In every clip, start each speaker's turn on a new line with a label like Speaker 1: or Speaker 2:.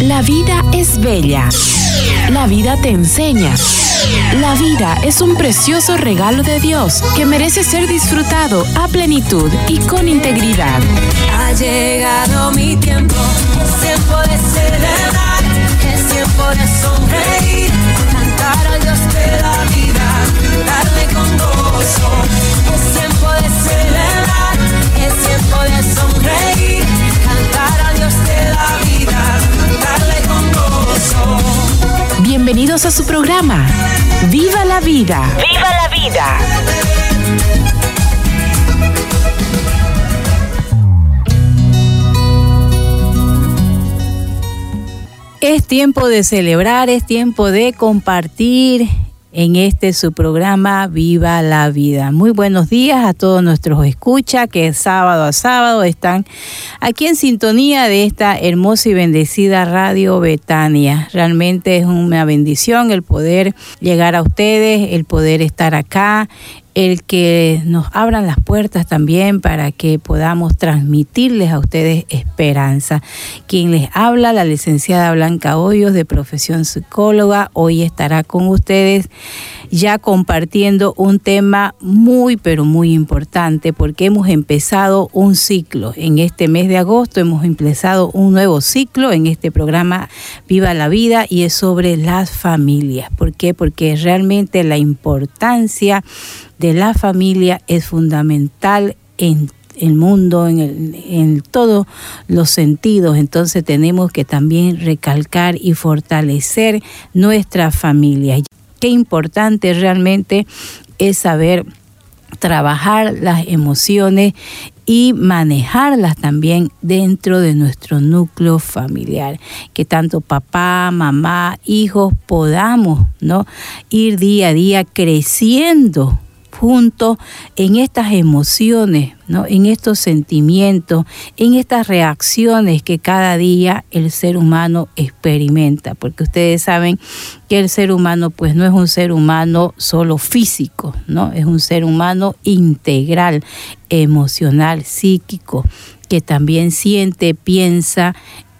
Speaker 1: La vida es bella. La vida te enseña. La vida es un precioso regalo de Dios que merece ser disfrutado a plenitud y con integridad.
Speaker 2: Ha llegado mi tiempo, es tiempo de celebrar, es tiempo de sonreír, cantar al Dios de la vida, darle con gozo. Es tiempo de celebrar, es tiempo de sonreír,
Speaker 1: Bienvenidos a su programa. ¡Viva la vida! ¡Viva la vida!
Speaker 3: Es tiempo de celebrar, es tiempo de compartir en este su programa Viva la Vida. Muy buenos días a todos nuestros escucha que sábado a sábado están aquí en sintonía de esta hermosa y bendecida Radio Betania. Realmente es una bendición el poder llegar a ustedes, el poder estar acá, el que nos abran las puertas también para que podamos transmitirles a ustedes esperanza. Quien les habla, la licenciada Blanca Hoyos, de profesión psicóloga, hoy estará con ustedes ya compartiendo un tema muy, pero muy importante, porque hemos empezado un ciclo. En este mes de agosto hemos empezado un nuevo ciclo en este programa Viva la Vida y es sobre las familias. ¿Por qué? Porque realmente la importancia de la familia es fundamental en el mundo, en, el, en todos los sentidos. Entonces tenemos que también recalcar y fortalecer nuestra familia. Qué importante realmente es saber trabajar las emociones y manejarlas también dentro de nuestro núcleo familiar, que tanto papá, mamá, hijos podamos, ¿no? ir día a día creciendo juntos en estas emociones, ¿no? en estos sentimientos, en estas reacciones que cada día el ser humano experimenta, porque ustedes saben que el ser humano pues no es un ser humano solo físico, ¿no? es un ser humano integral, emocional, psíquico, que también siente, piensa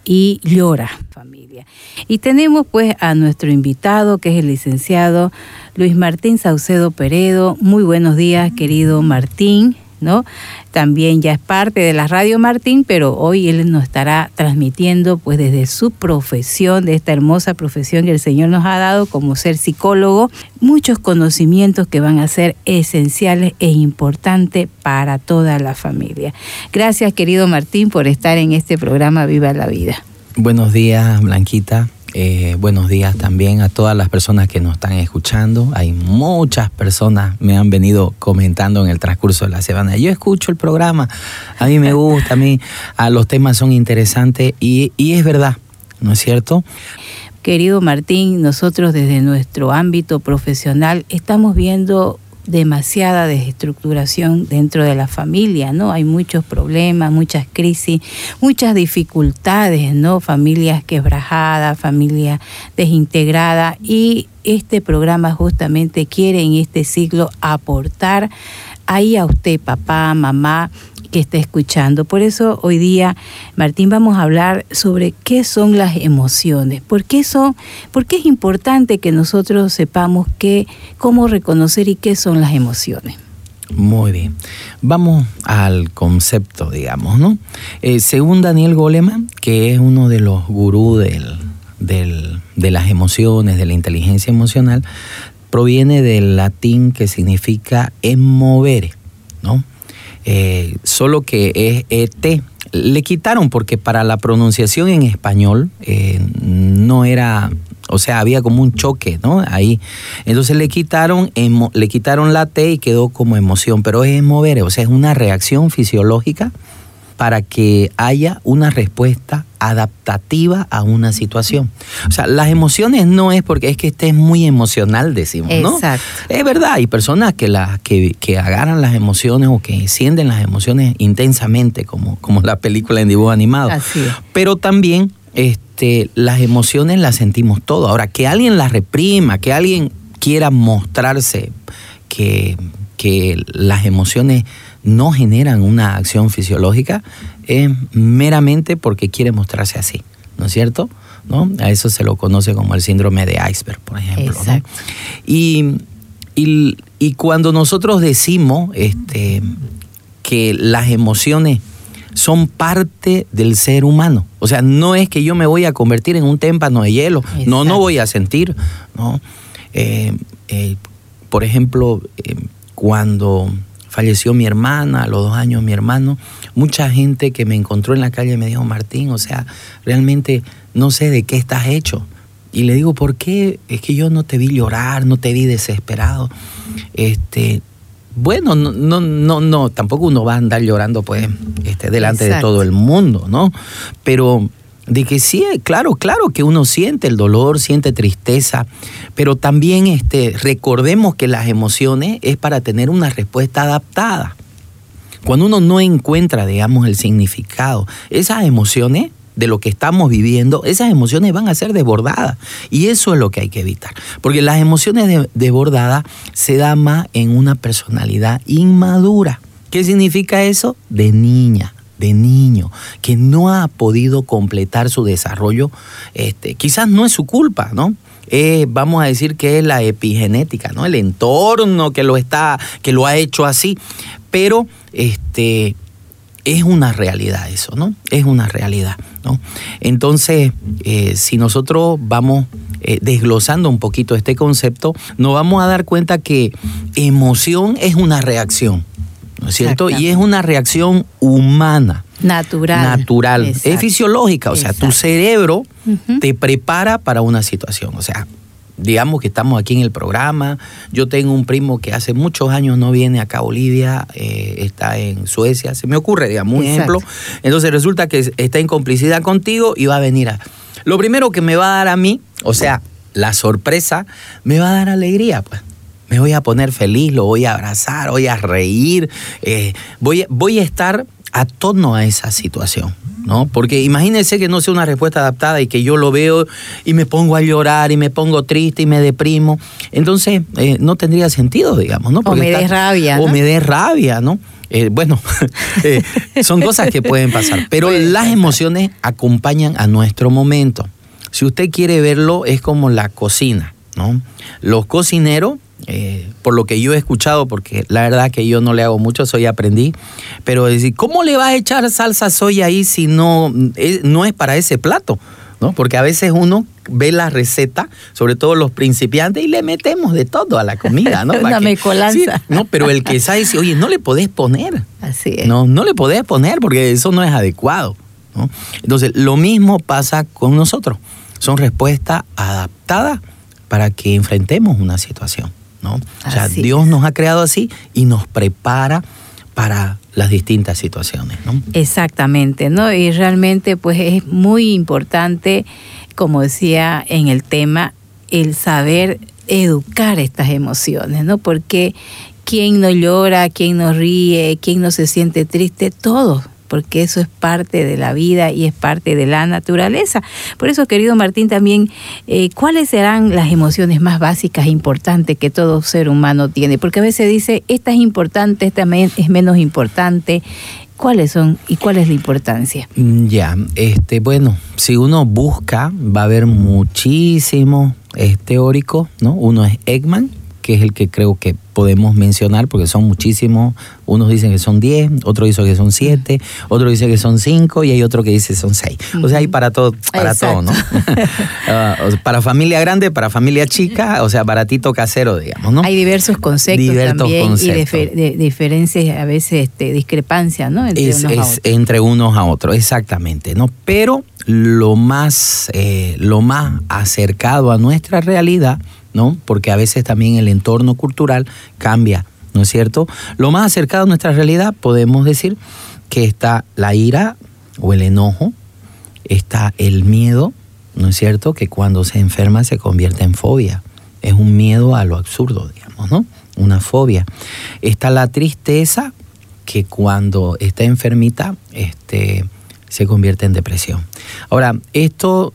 Speaker 3: y llora familia. Y tenemos pues a nuestro invitado que es el licenciado Luis Martín Saucedo Peredo. Muy buenos días, querido Martín. ¿No? También ya es parte de la Radio Martín, pero hoy él nos estará transmitiendo pues desde su profesión, de esta hermosa profesión que el Señor nos ha dado como ser psicólogo, muchos conocimientos que van a ser esenciales e importantes para toda la familia. Gracias, querido Martín, por estar en este programa Viva la Vida.
Speaker 4: Buenos días, Blanquita. Eh, buenos días también a todas las personas que nos están escuchando. Hay muchas personas me han venido comentando en el transcurso de la semana. Yo escucho el programa, a mí me gusta, a mí a los temas son interesantes y, y es verdad, ¿no es cierto?
Speaker 3: Querido Martín, nosotros desde nuestro ámbito profesional estamos viendo demasiada desestructuración dentro de la familia, ¿no? Hay muchos problemas, muchas crisis, muchas dificultades, ¿no? Familias quebrajadas, familias desintegradas y este programa justamente quiere en este ciclo aportar ahí a usted, papá, mamá, que está escuchando. Por eso hoy día, Martín, vamos a hablar sobre qué son las emociones, por qué, son, por qué es importante que nosotros sepamos qué, cómo reconocer y qué son las emociones.
Speaker 4: Muy bien. Vamos al concepto, digamos, ¿no? Eh, según Daniel Goleman, que es uno de los gurús del, del, de las emociones, de la inteligencia emocional, proviene del latín que significa emovere, ¿no? Eh, solo que es ET. Le quitaron porque para la pronunciación en español eh, no era, o sea, había como un choque, ¿no? Ahí. Entonces le quitaron, emo, le quitaron la T y quedó como emoción, pero es mover, o sea, es una reacción fisiológica para que haya una respuesta adaptativa a una situación. O sea, las emociones no es porque es que estés muy emocional, decimos, ¿no?
Speaker 3: Exacto.
Speaker 4: Es verdad, hay personas que, las que, que agarran las emociones o que sienten las emociones intensamente, como, como la película en dibujo animado.
Speaker 3: Así es.
Speaker 4: Pero también este, las emociones las sentimos todo. Ahora, que alguien las reprima, que alguien quiera mostrarse que, que las emociones no generan una acción fisiológica es meramente porque quiere mostrarse así, ¿no es cierto? ¿no? A eso se lo conoce como el síndrome de iceberg, por ejemplo. Y, y- y cuando nosotros decimos este, que las emociones son parte del ser humano, o sea, no es que yo me voy a convertir en un témpano de hielo, no, no voy a sentir, ¿no? Eh, eh, por ejemplo, eh, cuando falleció mi hermana, a los dos años mi hermano, mucha gente que me encontró en la calle me dijo, Martín, o sea, realmente no sé de qué estás hecho. Y le digo, ¿por qué? Es que yo no te vi llorar, no te vi desesperado. Este, bueno, no, no, no, no, tampoco uno va a andar llorando pues este, delante de todo el mundo, ¿no? Pero de que sí, claro, claro que uno siente el dolor, siente tristeza, pero también este, recordemos que las emociones es para tener una respuesta adaptada. Cuando uno no encuentra, digamos, el significado, esas emociones de lo que estamos viviendo, esas emociones van a ser desbordadas. Y eso es lo que hay que evitar. Porque las emociones de- desbordadas se dan más en una personalidad inmadura. ¿Qué significa eso? De niña, de niño, que no ha podido completar su desarrollo. Este, quizás no es su culpa, ¿no? Eh, vamos a decir que es la epigenética, ¿no? El entorno que lo está, que lo ha hecho así. Pero este, es una realidad eso, ¿no? Es una realidad, ¿no? Entonces, eh, si nosotros vamos eh, desglosando un poquito este concepto, nos vamos a dar cuenta que emoción es una reacción, ¿no es cierto? Y es una reacción humana.
Speaker 3: Natural.
Speaker 4: Natural,
Speaker 3: Exacto.
Speaker 4: es fisiológica, o sea, tu cerebro te prepara para una situación, o sea, digamos que estamos aquí en el programa, yo tengo un primo que hace muchos años no viene acá a Bolivia, eh, está en Suecia, se me ocurre, digamos, un
Speaker 3: Exacto.
Speaker 4: ejemplo, entonces resulta que está en complicidad contigo y va a venir a... Lo primero que me va a dar a mí, o sea, la sorpresa, me va a dar alegría, pues. Me voy a poner feliz, lo voy a abrazar, voy a reír, eh, voy, a- voy a estar a tono a esa situación, ¿no? Porque imagínense que no sea una respuesta adaptada y que yo lo veo y me pongo a llorar y me pongo triste y me deprimo. Entonces, eh, no tendría sentido, digamos, ¿no?
Speaker 3: O me dé rabia,
Speaker 4: O me dé rabia, ¿no? Eh, bueno, eh, son cosas que pueden pasar, pero
Speaker 3: Pueden
Speaker 4: las
Speaker 3: pasar.
Speaker 4: emociones acompañan a nuestro momento. Si usted quiere verlo, es como la cocina, ¿no? Los cocineros, eh, por lo que yo he escuchado, porque la verdad que yo no le hago mucho, soy aprendí, pero decir, ¿cómo le vas a echar salsa soya ahí si no, eh, no es para ese plato? ¿No? Porque a veces uno ve la receta, sobre todo los principiantes, y le metemos de todo a la comida, ¿no?
Speaker 3: Una.
Speaker 4: Sí, pero el que sabe dice, oye, no le podés poner.
Speaker 3: Así es.
Speaker 4: No, no le podés poner porque eso no es adecuado. ¿no? Entonces, lo mismo pasa con nosotros. Son respuestas adaptadas para que enfrentemos una situación. ¿No? O sea, Dios nos ha creado así y nos prepara para las distintas situaciones. ¿no?
Speaker 3: Exactamente, ¿no? Y realmente pues es muy importante, como decía en el tema, el saber educar estas emociones, ¿no? Porque quién no llora, quién no ríe, quién no se siente triste, todos, porque eso es parte de la vida y es parte de la naturaleza. Por eso, querido Martín, también, eh, ¿cuáles serán las emociones más básicas e importantes que todo ser humano tiene? Porque a veces dice, esta es importante, esta es menos importante. ¿Cuáles son y cuál es la importancia?
Speaker 4: Mm, Ya, este, bueno, si uno busca, va a haber muchísimos teóricos, ¿no? Uno es Ekman, que es el que creo que podemos mencionar, porque son muchísimos. Unos dicen que son 10, otros dicen que son 7, otros dicen que son 5 y hay otro que dice que son 6. O sea, hay para todo, para todo, ¿no? Ah, para familia grande, para familia chica, o sea, baratito casero, digamos, ¿no?
Speaker 3: Hay diversos conceptos también y
Speaker 4: conceptos.
Speaker 3: difer- de- diferencias, a veces este, discrepancias, ¿no? Entre
Speaker 4: es,
Speaker 3: unos a otros.
Speaker 4: entre unos a otros, exactamente, ¿no? Pero lo más, eh, lo más acercado a nuestra realidad, ¿no? Porque a veces también el entorno cultural cambia, ¿no es cierto? Lo más acercado a nuestra realidad podemos decir que está la ira o el enojo, está el miedo, ¿no es cierto? Que cuando se enferma se convierte en fobia. Es un miedo a lo absurdo, digamos, ¿no? Una fobia. Está la tristeza, que cuando está enfermita, este, se convierte en depresión. Ahora, esto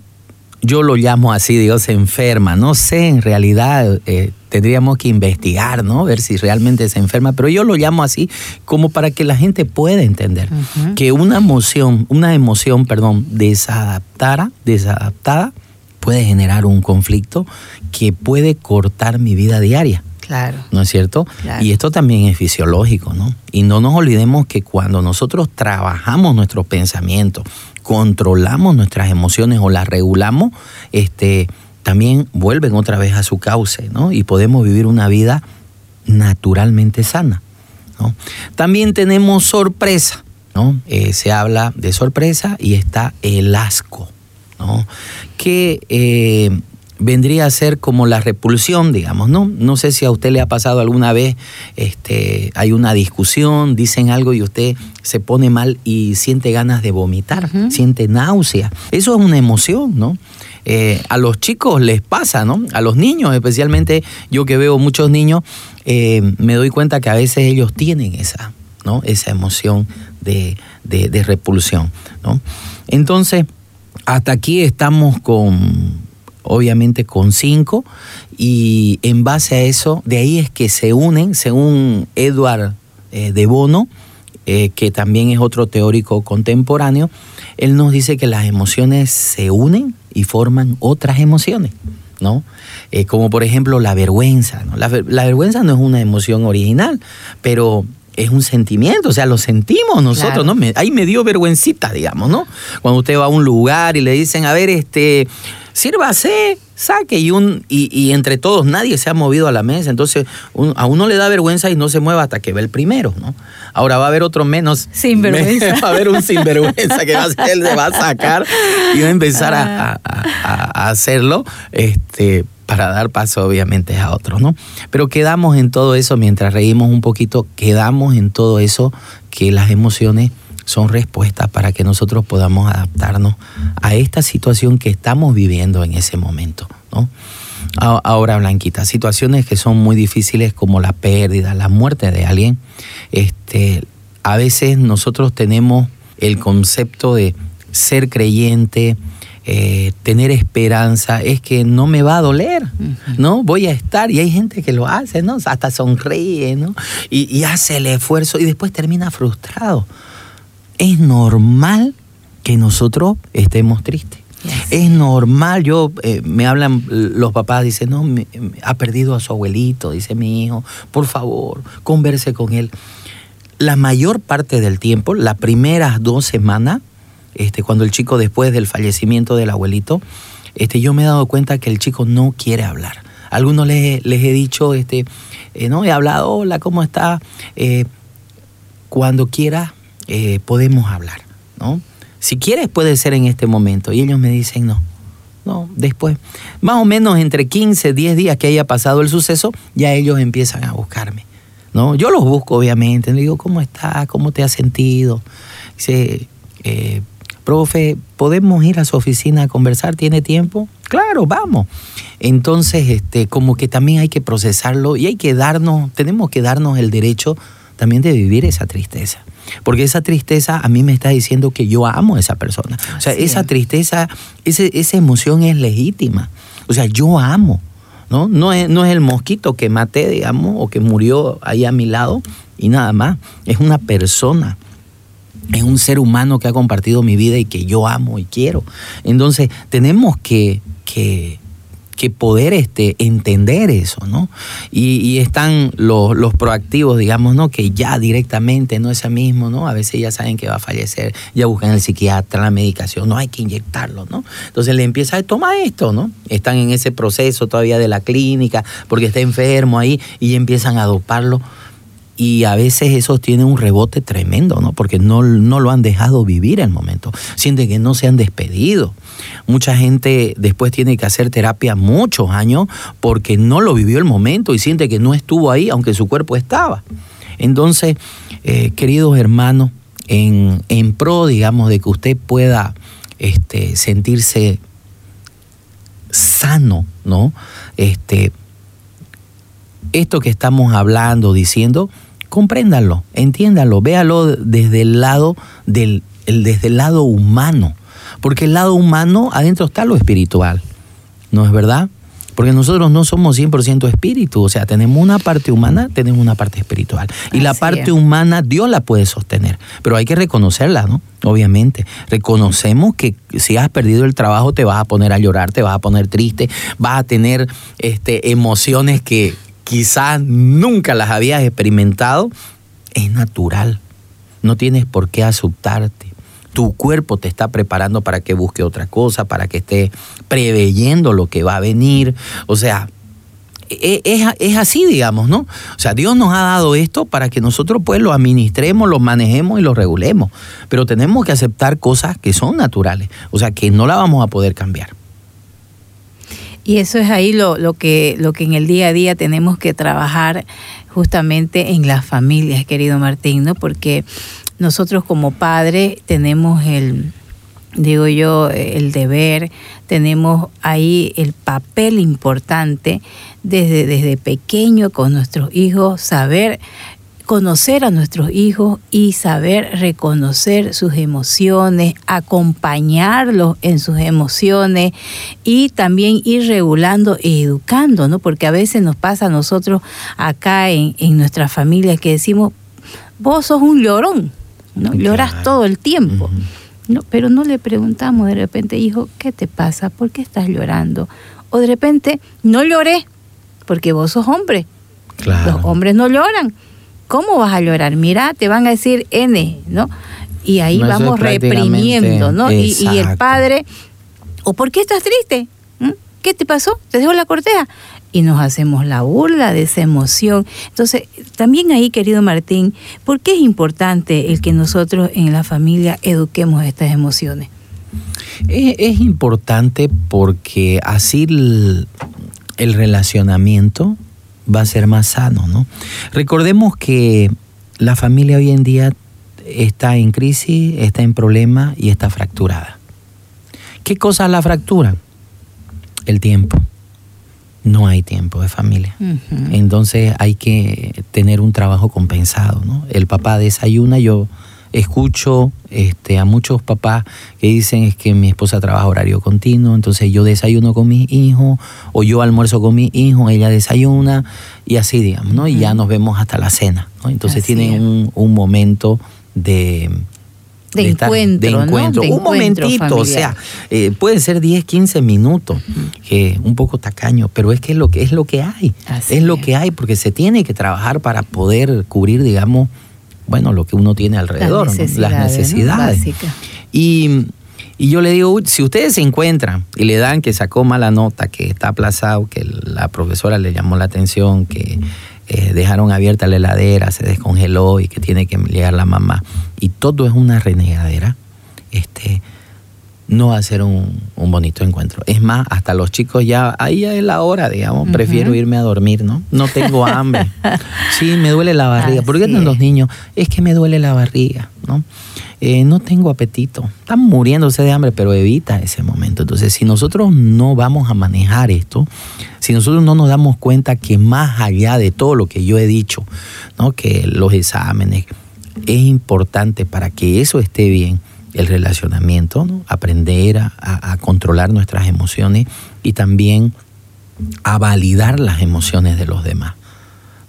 Speaker 4: yo lo llamo así, digo, se enferma. No sé, en realidad eh, tendríamos que investigar, ¿no? Ver si realmente se enferma, pero yo lo llamo así como para que la gente pueda entender que una emoción, una emoción, perdón, desadaptada, desadaptada, puede generar un conflicto que puede cortar mi vida diaria.
Speaker 3: Claro.
Speaker 4: ¿No es cierto?
Speaker 3: Claro.
Speaker 4: Y esto también es fisiológico, ¿no? Y no nos olvidemos que cuando nosotros trabajamos nuestros pensamientos, controlamos nuestras emociones o las regulamos, este, también vuelven otra vez a su cauce, ¿no? Y podemos vivir una vida naturalmente sana. ¿no? También tenemos sorpresa, ¿no? Eh, se habla de sorpresa y está el asco, ¿no? Que eh, vendría a ser como la repulsión, digamos, ¿no? No sé si a usted le ha pasado alguna vez, este, hay una discusión, dicen algo y usted se pone mal y siente ganas de vomitar, siente náusea. Eso es una emoción, ¿no? Eh, a los chicos les pasa, ¿no? A los niños, especialmente yo que veo muchos niños, eh, me doy cuenta que a veces ellos tienen esa, ¿no? Esa emoción de, de- de repulsión, ¿no? Entonces, hasta aquí estamos con, obviamente, con cinco y en base a eso, de ahí es que se unen, según Edward eh, de Bono, eh, que también es otro teórico contemporáneo, él nos dice que las emociones se unen y forman otras emociones, ¿no? Eh, como por ejemplo la vergüenza, ¿no? La, ver- la vergüenza no es una emoción original, pero es un sentimiento, o sea, lo sentimos nosotros,
Speaker 3: Claro.
Speaker 4: ¿no? Me- ahí me dio vergüencita, digamos, ¿no? Cuando usted va a un lugar y le dicen, a ver, este, sírvase, saque, y, un, y, y entre todos nadie se ha movido a la mesa, entonces un- a uno le da vergüenza y no se mueva hasta que ve el primero, ¿no? Ahora va a haber otro menos.
Speaker 3: Sinvergüenza.
Speaker 4: va a haber un sinvergüenza que va a, ser- le va a sacar y va a empezar a, a- a- a hacerlo, este para dar paso obviamente a otros, ¿no? Pero quedamos en todo eso, mientras reímos un poquito, quedamos en todo eso que las emociones son respuestas para que nosotros podamos adaptarnos a esta situación que estamos viviendo en ese momento, ¿no? Ahora, Blanquita, situaciones que son muy difíciles como la pérdida, la muerte de alguien, este, a veces nosotros tenemos el concepto de ser creyente, eh, tener esperanza, es que no me va a doler, ¿no? Voy a estar, y hay gente que lo hace, ¿no? Hasta sonríe, ¿no? Y, y hace el esfuerzo y después termina frustrado. Es normal que nosotros estemos tristes. Es normal, yo eh, me hablan los papás, dicen, no, me- me- ha perdido a su abuelito, dice mi hijo, por favor, converse con él. La mayor parte del tiempo, las primeras dos semanas, este, cuando el chico después del fallecimiento del abuelito, este, yo me he dado cuenta que el chico no quiere hablar. Algunos les, les he dicho, este, eh, no, he hablado, hola, ¿cómo está? Eh, cuando quieras eh, podemos hablar, ¿no? Si quieres puede ser en este momento. Y ellos me dicen no, no, después. Más o menos entre 15, 10 días que haya pasado el suceso, ya ellos empiezan a buscarme, ¿no? Yo los busco obviamente, le digo, ¿cómo estás? ¿Cómo te has sentido? Dice, eh, profe, ¿podemos ir a su oficina a conversar? ¿Tiene tiempo? Claro, vamos. Entonces, este, como que también hay que procesarlo y hay que darnos, tenemos que darnos el derecho también de vivir esa tristeza. Porque esa tristeza a mí me está diciendo que yo amo a esa persona. O sea,
Speaker 3: Así
Speaker 4: esa
Speaker 3: es.
Speaker 4: tristeza, ese- esa emoción es legítima. O sea, yo amo. ¿no? No, es, no es el mosquito que maté, digamos, o que murió ahí a mi lado y nada más. Es una persona. Es un ser humano que ha compartido mi vida y que yo amo y quiero. Entonces, tenemos que, que, que poder este, entender eso, ¿no? Y, están los, los proactivos, digamos, ¿no? Que ya directamente, no ese mismo, ¿no? A veces ya saben que va a fallecer, ya buscan el psiquiatra, la medicación, no hay que inyectarlo, ¿no? Entonces le empieza a tomar esto, ¿no? Están en ese proceso todavía de la clínica, porque está enfermo ahí, y empiezan a doparlo. Y a veces esos tienen un rebote tremendo, ¿no? Porque no, no lo han dejado vivir el momento. Sienten que no se han despedido. Mucha gente después tiene que hacer terapia muchos años porque no lo vivió el momento y siente que no estuvo ahí, aunque su cuerpo estaba. Entonces, eh, queridos hermanos, en, en pro, digamos, de que usted pueda este, sentirse sano, ¿no? Este, esto que estamos hablando, diciendo, compréndanlo, entiéndanlo, véalo desde el lado del el- desde el lado humano, porque el lado humano adentro está lo espiritual, ¿no es verdad? Porque nosotros no somos 100% espíritu, o sea, tenemos una parte humana, tenemos una parte espiritual. Y la parte
Speaker 3: es.
Speaker 4: humana Dios la puede sostener, pero hay que reconocerla, ¿no? Obviamente. Reconocemos que si has perdido el trabajo te vas a poner a llorar, te vas a poner triste, vas a tener este, emociones que quizás nunca las habías experimentado. Es natural. No tienes por qué asustarte. Tu cuerpo te está preparando para que busque otra cosa, para que esté preveyendo lo que va a venir. O sea, e- es, es así, digamos, ¿no? O sea, Dios nos ha dado esto para que nosotros pues lo administremos, lo manejemos y lo regulemos. Pero tenemos que aceptar cosas que son naturales, o sea, que no la vamos a poder cambiar.
Speaker 3: Y eso es ahí lo, lo, que, lo que en el día a día tenemos que trabajar justamente en las familias, querido Martín, ¿no? Porque nosotros como padres tenemos el, digo yo, el deber, tenemos ahí el papel importante desde, desde pequeño con nuestros hijos, saber conocer a nuestros hijos y saber reconocer sus emociones, acompañarlos en sus emociones y también ir regulando e educando, ¿no? Porque a veces nos pasa a nosotros acá en, en nuestra familia que decimos, vos sos un llorón, ¿no? Lloras todo el tiempo. No, pero no le preguntamos de repente, hijo, ¿qué te pasa? ¿Por qué estás llorando? O de repente, no lloré, porque vos sos hombre.
Speaker 4: Claro.
Speaker 3: Los hombres no lloran. ¿Cómo vas a llorar? Mira, te van a decir N, ¿no? Y ahí
Speaker 4: No,
Speaker 3: vamos reprimiendo, ¿no? Y, y el padre, ¿o por qué estás triste? ¿Mm? ¿Qué te pasó? ¿Te dejó la corteja? Y nos hacemos la burla de esa emoción. Entonces, también ahí, querido Martín, ¿por qué es importante el que nosotros en la familia eduquemos estas emociones?
Speaker 4: Es, es importante porque así el, el relacionamiento va a ser más sano, ¿no? Recordemos que la familia hoy en día está en crisis, está en problema y está fracturada. ¿Qué cosas la fracturan? El tiempo. No hay tiempo de familia. Entonces hay que tener un trabajo compensado, ¿no? El papá desayuna, yo escucho este, a muchos papás que dicen es que mi esposa trabaja horario continuo, entonces yo desayuno con mis hijos, o yo almuerzo con mi hijo, ella desayuna, y así, digamos, ¿no? Y ya nos vemos hasta la cena, ¿no? Entonces
Speaker 3: Así
Speaker 4: tienen
Speaker 3: es.
Speaker 4: un, un momento de...
Speaker 3: De encuentro,
Speaker 4: de
Speaker 3: ¿no?
Speaker 4: encuentro.
Speaker 3: De
Speaker 4: un
Speaker 3: encuentro
Speaker 4: momentito, o sea, eh, puede ser 10, 15 minutos, que un poco tacaño, pero es que es lo que es lo que hay.
Speaker 3: Así
Speaker 4: es lo
Speaker 3: es.
Speaker 4: que hay porque se tiene que trabajar para poder cubrir, digamos, bueno, lo que uno tiene alrededor, las necesidades. Y, y yo le digo, "Uy, si ustedes se encuentran y le dan que sacó mala nota, que está aplazado, que la profesora le llamó la atención, que eh, dejaron abierta la heladera, se descongeló y que tiene que llegar la mamá, y todo es una renegadera, este, no va a ser un, un bonito encuentro. Es más, hasta los chicos ya, ahí ya es la hora, digamos, prefiero irme a dormir, ¿no? No tengo hambre. Sí, me duele la barriga. ¿Por qué
Speaker 3: Así
Speaker 4: andan los niños? Es que me duele la barriga, ¿no? Eh, no tengo apetito. Están muriéndose de hambre, pero evita ese momento. Entonces, si nosotros no vamos a manejar esto, si nosotros no nos damos cuenta que más allá de todo lo que yo he dicho, ¿no? que los exámenes, es importante para que eso esté bien, el relacionamiento, ¿no? aprender a, controlar nuestras emociones y también a validar las emociones de los demás.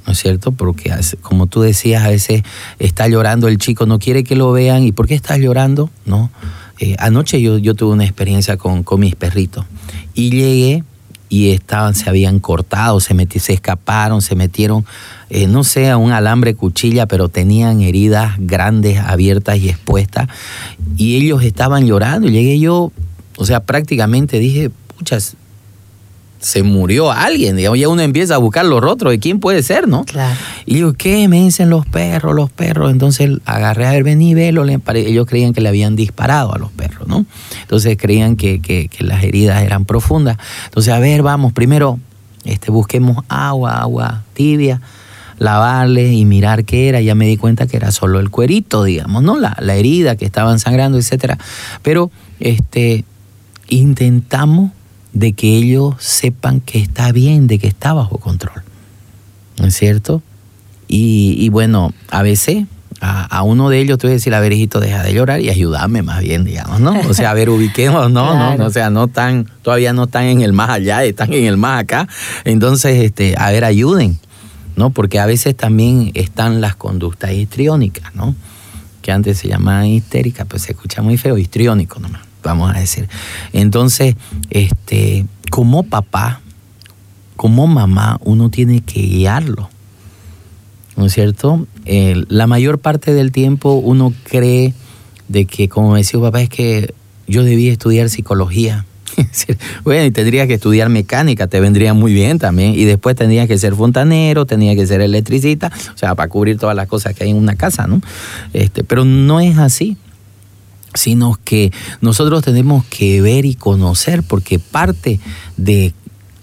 Speaker 4: ¿No es cierto? Porque como tú decías, a veces está llorando el chico, no quiere que lo vean. ¿Y por qué estás llorando? ¿No? Eh, anoche yo, yo tuve una experiencia con, con mis perritos y llegué y estaban, se habían cortado, se, meti- se escaparon, se metieron, eh, no sé, a un alambre cuchilla, pero tenían heridas grandes, abiertas y expuestas. Y ellos estaban llorando. Llegué yo, o sea, prácticamente dije, puchas, se murió alguien, digamos, ya uno empieza a buscar los rostros de quién puede ser, ¿no?
Speaker 3: Claro.
Speaker 4: Y digo, ¿qué? Me dicen los perros, los perros. Entonces agarré a ver, vení, velo. Ellos creían que le habían disparado a los perros, ¿no? Entonces creían que, que- que las heridas eran profundas. Entonces, a ver, vamos, primero este, busquemos agua, agua tibia, lavarle y mirar qué era. Ya me di cuenta que era solo el cuerito, digamos, ¿no? La, la herida que estaban sangrando, etcétera. Pero este, intentamos de que ellos sepan que está bien, de que está bajo control. ¿No es cierto? Y, y bueno, a veces a, uno de ellos, tú vas a decir, a ver, hijito, deja de llorar y ayúdame más bien, digamos, ¿no? O sea, a ver, ubiquemos, no, no, o sea, no están, todavía no están en el más allá, están en el más acá. Entonces, este, a ver, ayuden, ¿no? Porque a veces también están las conductas histriónicas, ¿no? Que antes se llamaban histéricas, pues se escucha muy feo, histriónico nomás, vamos a decir. Entonces, este, como papá, como mamá, uno tiene que guiarlo ¿no es cierto? la mayor parte del tiempo uno cree de que, como decía papá, es que yo debía estudiar psicología. bueno, y tendría que estudiar mecánica, te vendría muy bien también. Y después tendría que ser fontanero, tenía que ser electricista, o sea, para cubrir todas las cosas que hay en una casa, ¿no? Este, pero no es así sino que nosotros tenemos que ver y conocer, porque parte de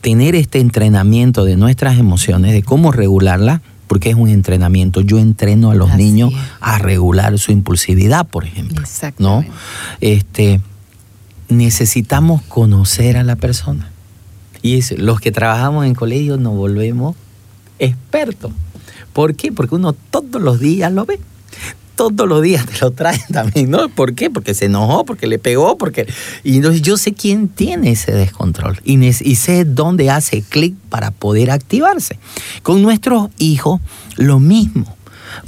Speaker 4: tener este entrenamiento de nuestras emociones, de cómo regularlas, porque es un entrenamiento. Yo entreno a los niños a regular su impulsividad, por ejemplo. ¿no? Este, necesitamos conocer a la persona. Y es, los que trabajamos en colegios nos volvemos expertos. ¿Por qué? Porque uno todos los días lo ve todos los días te lo traen también, ¿no? ¿Por qué? Porque se enojó, porque le pegó, porque... Y entonces yo sé quién tiene ese descontrol y, sé dónde hace clic para poder activarse. Con nuestros hijos, lo mismo.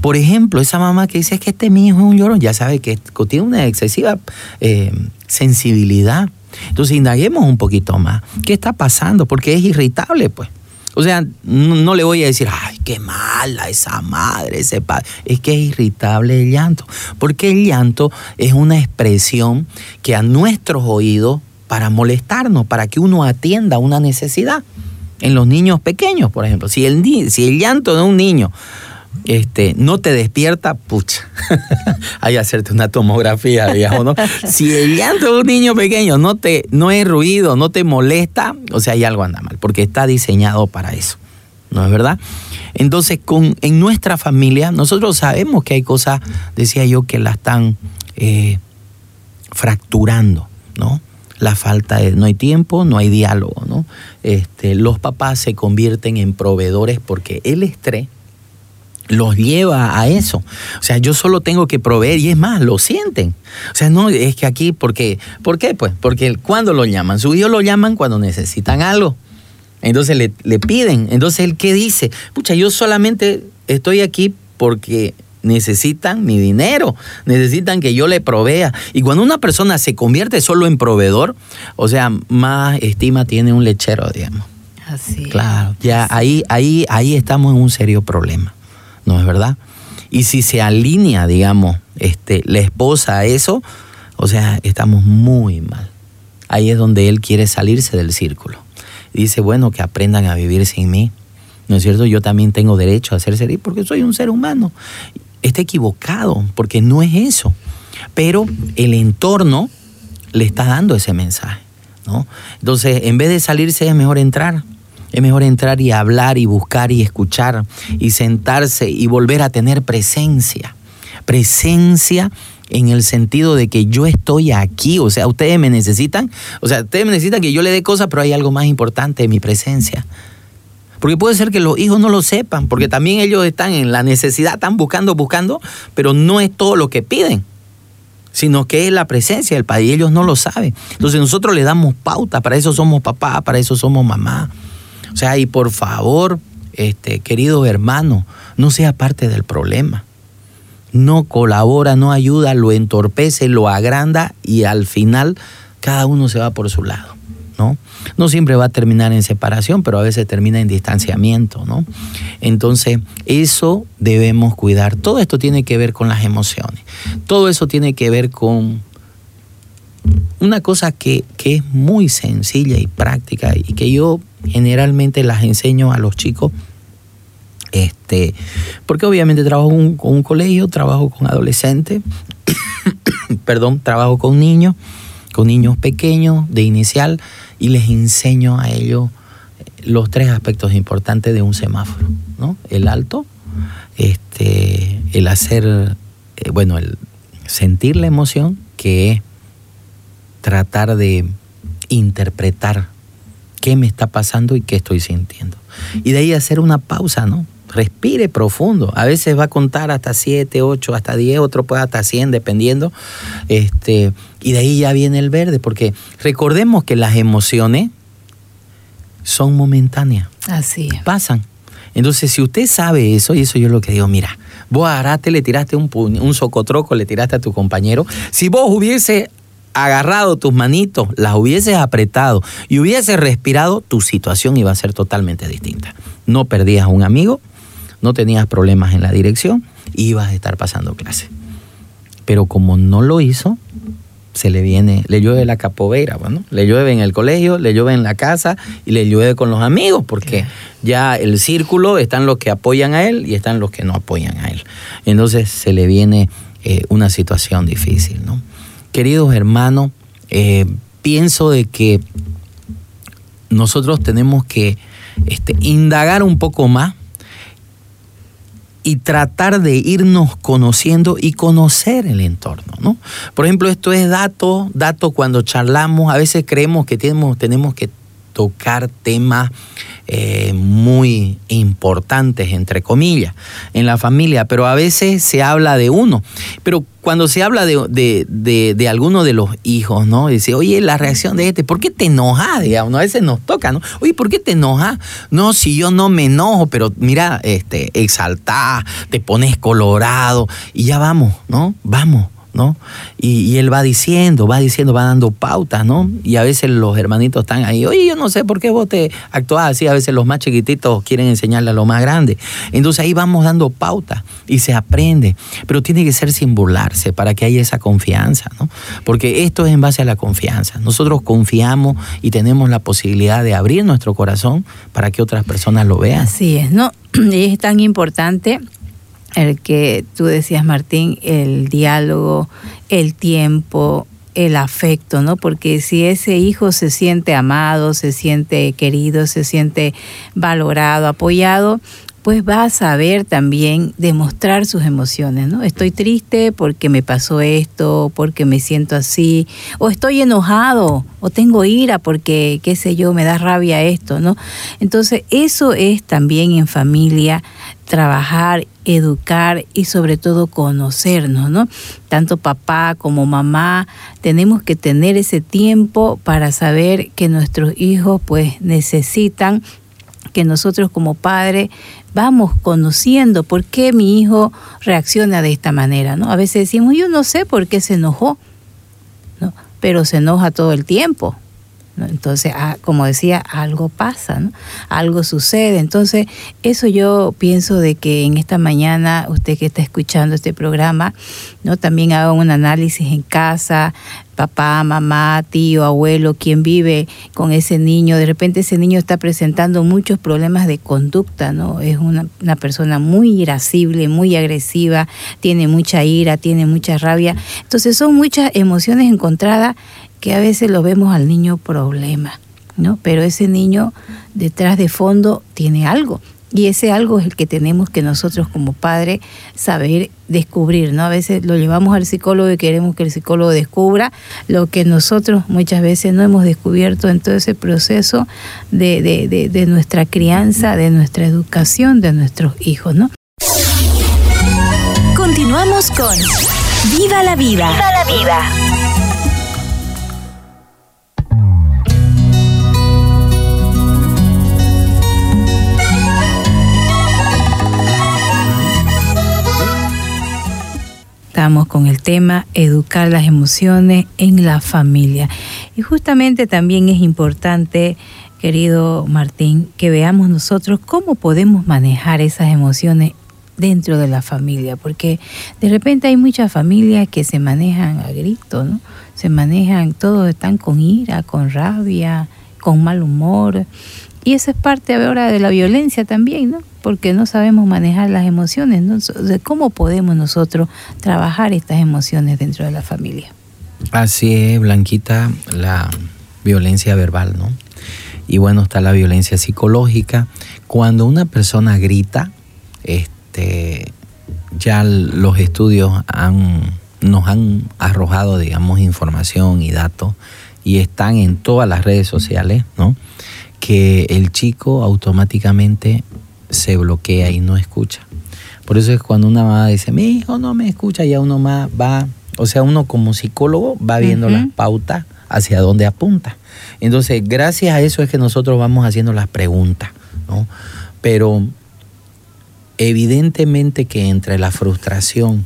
Speaker 4: Por ejemplo, esa mamá que dice que este mi hijo es un llorón, ya sabe que tiene una excesiva eh, sensibilidad. Entonces indaguemos un poquito más. ¿Qué está pasando? Porque es irritable, pues. O sea, no, le voy a decir, ay, qué mala esa madre, ese padre. Es que es irritable el llanto. Porque el llanto es una expresión que a nuestros oídos, para molestarnos, para que uno atienda una necesidad. En los niños pequeños, por ejemplo. Si el, si el llanto de un niño este, no te despierta, pucha, hay que hacerte una tomografía, digamos, ¿no? Si el llanto de un niño pequeño no, te, no es ruido, no te molesta, o sea, hay algo anda mal, porque está diseñado para eso, ¿no es verdad? Entonces, con, en nuestra familia, nosotros sabemos que hay cosas, decía yo, que la están eh, fracturando, ¿no? La falta de, no hay tiempo, no hay diálogo, ¿no? Este, los papás se convierten en proveedores porque el estrés los lleva a eso. O sea, yo solo tengo que proveer y es más, lo sienten. O sea, no, es que aquí, porque, ¿por qué? Pues porque cuando lo llaman, su hijo lo llaman cuando necesitan algo. Entonces le, le piden. Entonces él qué dice, pucha, yo solamente estoy aquí porque necesitan mi dinero, necesitan que yo le provea. Y cuando una persona se convierte solo en proveedor, o sea, más estima tiene un lechero, digamos. Así. Claro, ya ahí, ahí, ahí estamos en un serio problema. ¿No es verdad? Y si se alinea, digamos, este, la esposa a eso, o sea, estamos muy mal. Ahí es donde él quiere salirse del círculo. dice, bueno, que aprendan a vivir sin mí. ¿No es cierto? Yo también tengo derecho a ser feliz porque soy un ser humano. Está equivocado, porque no es eso. Pero el entorno le está dando ese mensaje. ¿no? Entonces, en vez de salirse, es mejor entrar. Es mejor entrar y hablar y buscar y escuchar y sentarse y volver a tener presencia. Presencia en el sentido de que yo estoy aquí, o sea, ustedes me necesitan, o sea, ustedes me necesitan que yo le dé cosas, pero hay algo más importante, mi presencia. Porque puede ser que los hijos no lo sepan, porque también ellos están en la necesidad, están buscando, buscando, pero no es todo lo que piden, sino que es la presencia del Padre y ellos no lo saben. Entonces nosotros le damos pauta, para eso somos papá, para eso somos mamá. O sea, y por favor, este, querido hermano, no sea parte del problema. No colabora, no ayuda, lo entorpece, lo agranda y al final cada uno se va por su lado. ¿no? No siempre va a terminar en separación, pero a veces termina en distanciamiento, ¿no? Entonces, eso debemos cuidar. Todo esto tiene que ver con las emociones. Todo eso tiene que ver con una cosa que, que es muy sencilla y práctica y que yo generalmente las enseño a los chicos. Este, porque obviamente trabajo con un colegio, trabajo con adolescentes, perdón, trabajo con niños, con niños pequeños de inicial y les enseño a ellos los tres aspectos importantes de un semáforo, ¿no? El alto, este, el hacer, eh, bueno, el sentir la emoción, que es tratar de interpretar qué me está pasando y qué estoy sintiendo. Y de ahí hacer una pausa, ¿no? respire profundo. A veces va a contar hasta 7, 8, hasta 10, otro puede hasta 100, dependiendo. Este, y de ahí ya viene el verde, porque recordemos que las emociones son momentáneas.
Speaker 3: Así es.
Speaker 4: Pasan. Entonces, si usted sabe eso, y eso yo lo que digo, mira, vos agarraste, le tiraste un, un socotroco, le tiraste a tu compañero. Si vos hubiese agarrado tus manitos, las hubieses apretado y hubieses respirado, tu situación iba a ser totalmente distinta. No perdías a un amigo, no tenías problemas en la dirección, ibas a estar pasando clase. Pero como no lo hizo, se le viene, le llueve la capoveira, bueno, le llueve en el colegio, le llueve en la casa y le llueve con los amigos, porque ya el círculo están los que apoyan a él y están los que no apoyan a él. Entonces se le viene eh, una situación difícil, ¿no? Queridos hermanos, eh, pienso de que nosotros tenemos que este, indagar un poco más y tratar de irnos conociendo y conocer el entorno, ¿no? Por ejemplo, esto es dato, dato cuando charlamos, a veces creemos que tenemos, tenemos que tocar temas eh, muy importantes, entre comillas, en la familia, pero a veces se habla de uno. Pero cuando se habla de, de, alguno de los hijos, ¿no? Dice, oye, la reacción de este, ¿por qué te enojas? Digamos, a veces nos toca, ¿no? Oye, ¿por qué te enojas? No, si yo no me enojo, pero mira, este, exaltás, te pones colorado y ya vamos, ¿no? Vamos. ¿No? Y, él va diciendo, va diciendo, va dando pautas, ¿no? Y a veces los hermanitos están ahí, oye, yo no sé por qué vos te actuás así, a veces los más chiquititos quieren enseñarle a los más grandes. Entonces ahí vamos dando pautas y se aprende, pero tiene que ser sin burlarse para que haya esa confianza, ¿no? Porque esto es en base a la confianza. Nosotros confiamos y tenemos la posibilidad de abrir nuestro corazón para que otras personas lo vean.
Speaker 3: Así es, ¿no? Y es tan importante el que tú decías, Martín, el diálogo, el tiempo, el afecto, ¿no? Porque si ese hijo se siente amado, se siente querido, se siente valorado, apoyado, pues va a saber también demostrar sus emociones, ¿no? Estoy triste porque me pasó esto, porque me siento así, o estoy enojado, o tengo ira porque, qué sé yo, me da rabia esto, ¿no? Entonces, eso es también en familia trabajar, educar y sobre todo conocernos, ¿no? Tanto papá como mamá tenemos que tener ese tiempo para saber que nuestros hijos pues necesitan que nosotros como padres vamos conociendo por qué mi hijo reacciona de esta manera, ¿no? A veces decimos, yo no sé por qué se enojó, ¿no? Pero se enoja todo el tiempo. Entonces, ah, como decía, algo pasa, ¿no? algo sucede. Entonces, eso yo pienso de que en esta mañana, usted que está escuchando este programa, ¿no? también haga un análisis en casa, papá, mamá, tío, abuelo, quien vive con ese niño, de repente ese niño está presentando muchos problemas de conducta, ¿no? Es una, una, persona muy irascible, muy agresiva, tiene mucha ira, tiene mucha rabia. Entonces son muchas emociones encontradas que a veces lo vemos al niño problema, ¿no? Pero ese niño detrás de fondo tiene algo. Y ese algo es el que tenemos que nosotros como padres saber descubrir, ¿no? A veces lo llevamos al psicólogo y queremos que el psicólogo descubra lo que nosotros muchas veces no hemos descubierto en todo ese proceso de, de, de nuestra crianza, de nuestra educación, de nuestros hijos, ¿no?
Speaker 2: Continuamos con Viva la vida. Viva la vida.
Speaker 3: Estamos con el tema educar las emociones en la familia. Y justamente también es importante, querido Martín, que veamos nosotros cómo podemos manejar esas emociones dentro de la familia, porque de repente hay muchas familias que se manejan a grito, ¿no? Se manejan, todos están con ira, con rabia, con mal humor. Y eso es parte ahora de la violencia también, ¿no? porque no sabemos manejar las emociones. ¿no? ¿Cómo podemos nosotros trabajar estas emociones dentro de la familia?
Speaker 4: Así es, Blanquita, la violencia verbal, ¿no? Y bueno, está la violencia psicológica. Cuando una persona grita, este, ya los estudios nos han arrojado, digamos, información y datos y están en todas las redes sociales, ¿no? Que el chico automáticamente se bloquea y no escucha. Por eso es cuando una mamá dice, mi hijo no me escucha, ya uno más va, o sea, uno como psicólogo va viendo las pautas hacia dónde apunta. Entonces, gracias a eso es que nosotros vamos haciendo las preguntas, ¿no? Pero evidentemente que entre la frustración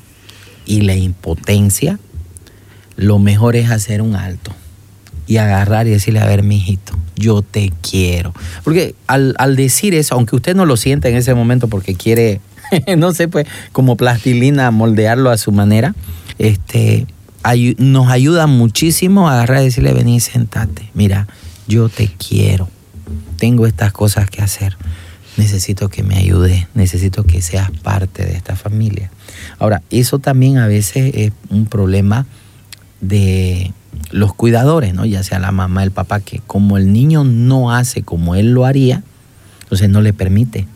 Speaker 4: y la impotencia, lo mejor es hacer un alto y agarrar y decirle, a ver, mijito, yo te quiero. Porque al, decir eso, aunque usted no lo sienta en ese momento porque quiere, no sé, pues como plastilina, moldearlo a su manera, este, nos ayuda muchísimo a agarrar y decirle, vení, sentate, mira, yo te quiero, tengo estas cosas que hacer, necesito que me ayudes, necesito que seas parte de esta familia. Ahora, eso también a veces es un problema de los cuidadores, ¿no? Ya sea la mamá, el papá, que como el niño no hace como él lo haría, entonces no le permite,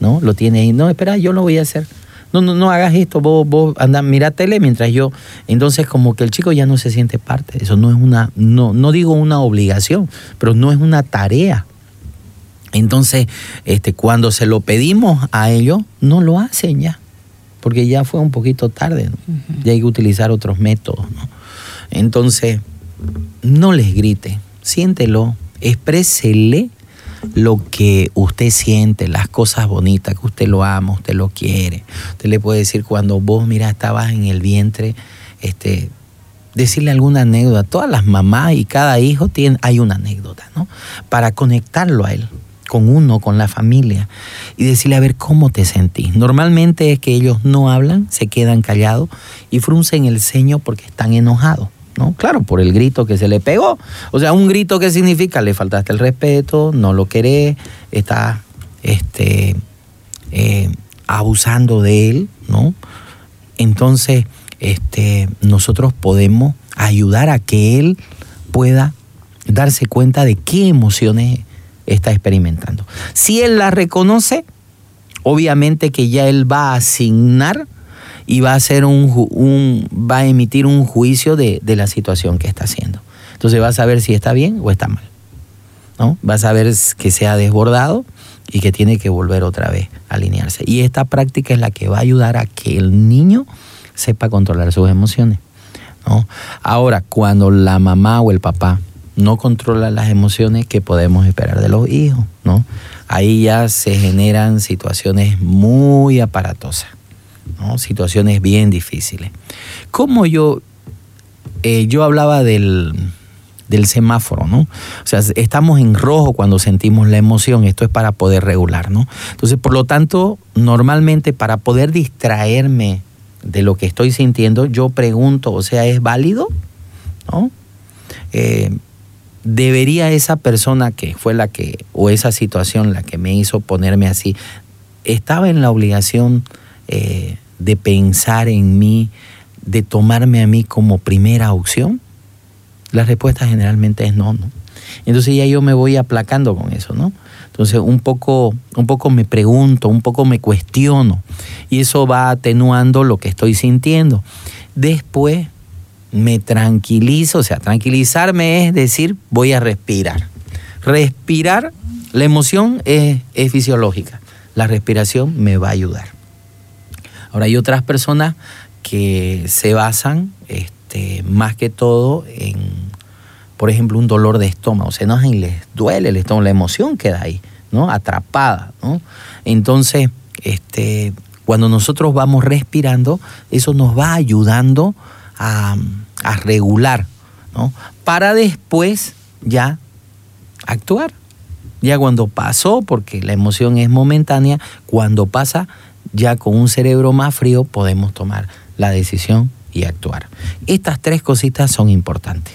Speaker 4: ¿no? Lo tiene ahí, no, espera, yo lo voy a hacer. No, no, no hagas esto, vos, vos anda, mira tele mientras yo. Entonces, como que el chico ya no se siente parte. Eso no es una, no, no digo una obligación, pero no es una tarea. Entonces, este, cuando se lo pedimos a ellos, no lo hacen ya, porque ya fue un poquito tarde. Ya hay que utilizar otros métodos. ¿no? Entonces, no les grite, siéntelo, exprésele lo que usted siente, las cosas bonitas, que usted lo ama, usted lo quiere. Usted le puede decir cuando vos, mira, estabas en el vientre, este, decirle alguna anécdota. Todas las mamás y cada hijo tienen, hay una anécdota, ¿no? Para conectarlo a él, con uno, con la familia, y decirle a ver cómo te sentís. Normalmente es que ellos no hablan, se quedan callados y fruncen el ceño porque están enojados. ¿no? Claro, por el grito que se le pegó. O sea, un grito que significa le faltaste el respeto, no lo querés, está este, eh, abusando de él, ¿no? Entonces, este, nosotros podemos ayudar a que él pueda darse cuenta de qué emociones está experimentando. Si él la reconoce, obviamente que ya él va a asignar y va a hacer un, va a emitir un juicio de, la situación que está haciendo. Entonces va a saber si está bien o está mal. ¿no? Va a saber que se ha desbordado y que tiene que volver otra vez a alinearse. Y esta práctica es la que va a ayudar a que el niño sepa controlar sus emociones. ¿no? Ahora, cuando la mamá o el papá no controla las emociones, ¿qué podemos esperar de los hijos? ¿no? Ahí ya se generan situaciones muy aparatosas. Situaciones bien difíciles. Como yo, eh, yo hablaba del, del semáforo, ¿no? O sea, estamos en rojo cuando sentimos la emoción, esto es para poder regular, ¿no? Entonces, por lo tanto, normalmente para poder distraerme de lo que estoy sintiendo, yo pregunto, o sea, ¿es válido? ¿No? Eh, ¿Debería esa persona que fue la que, o esa situación la que me hizo ponerme así, estaba en la obligación eh, de pensar en mí, de tomarme a mí como primera opción? La respuesta generalmente es no, ¿no? Entonces ya yo me voy aplacando con eso, ¿no? Entonces un poco, un poco me pregunto, un poco me cuestiono y eso va atenuando lo que estoy sintiendo. Después me tranquilizo, o sea, tranquilizarme es decir, voy a respirar. Respirar, la emoción es, es fisiológica, la respiración me va a ayudar. Ahora hay otras personas que se basan este, más que todo en, por ejemplo, un dolor de estómago. O sea, no les duele el estómago, la emoción queda ahí, ¿no? Atrapada, ¿no? Entonces, este, cuando nosotros vamos respirando, eso nos va ayudando a, regular, ¿no? Para después ya actuar. Ya cuando pasó, porque la emoción es momentánea, cuando pasa, ya con un cerebro más frío podemos tomar la decisión y actuar. Estas tres cositas son importantes,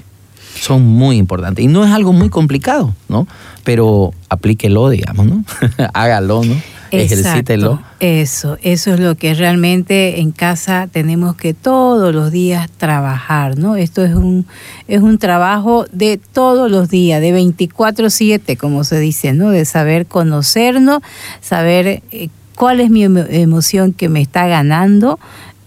Speaker 4: son muy importantes. Y no es algo muy complicado, ¿no? Pero aplíquelo, digamos, ¿no? Hágalo, ¿no?
Speaker 3: Ejercítelo. Eso, eso es lo que realmente en casa tenemos que todos los días trabajar, ¿no? Esto es un, es un trabajo de todos los días, de 24/7, como se dice, ¿no? De saber conocernos, saber eh, cuál es mi emoción que me está ganando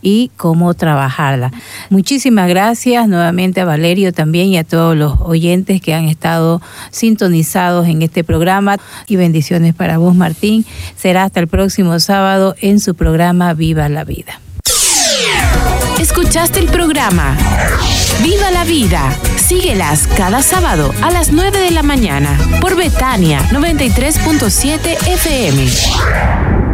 Speaker 3: y cómo trabajarla. Muchísimas gracias nuevamente a Valerio también y a todos los oyentes que han estado sintonizados en este programa y bendiciones para vos Martín. Será hasta el próximo sábado en su programa Viva la Vida.
Speaker 1: Escuchaste el programa Viva la Vida. Síguelas cada sábado a las 9 de la mañana por Betania 93.7 FM.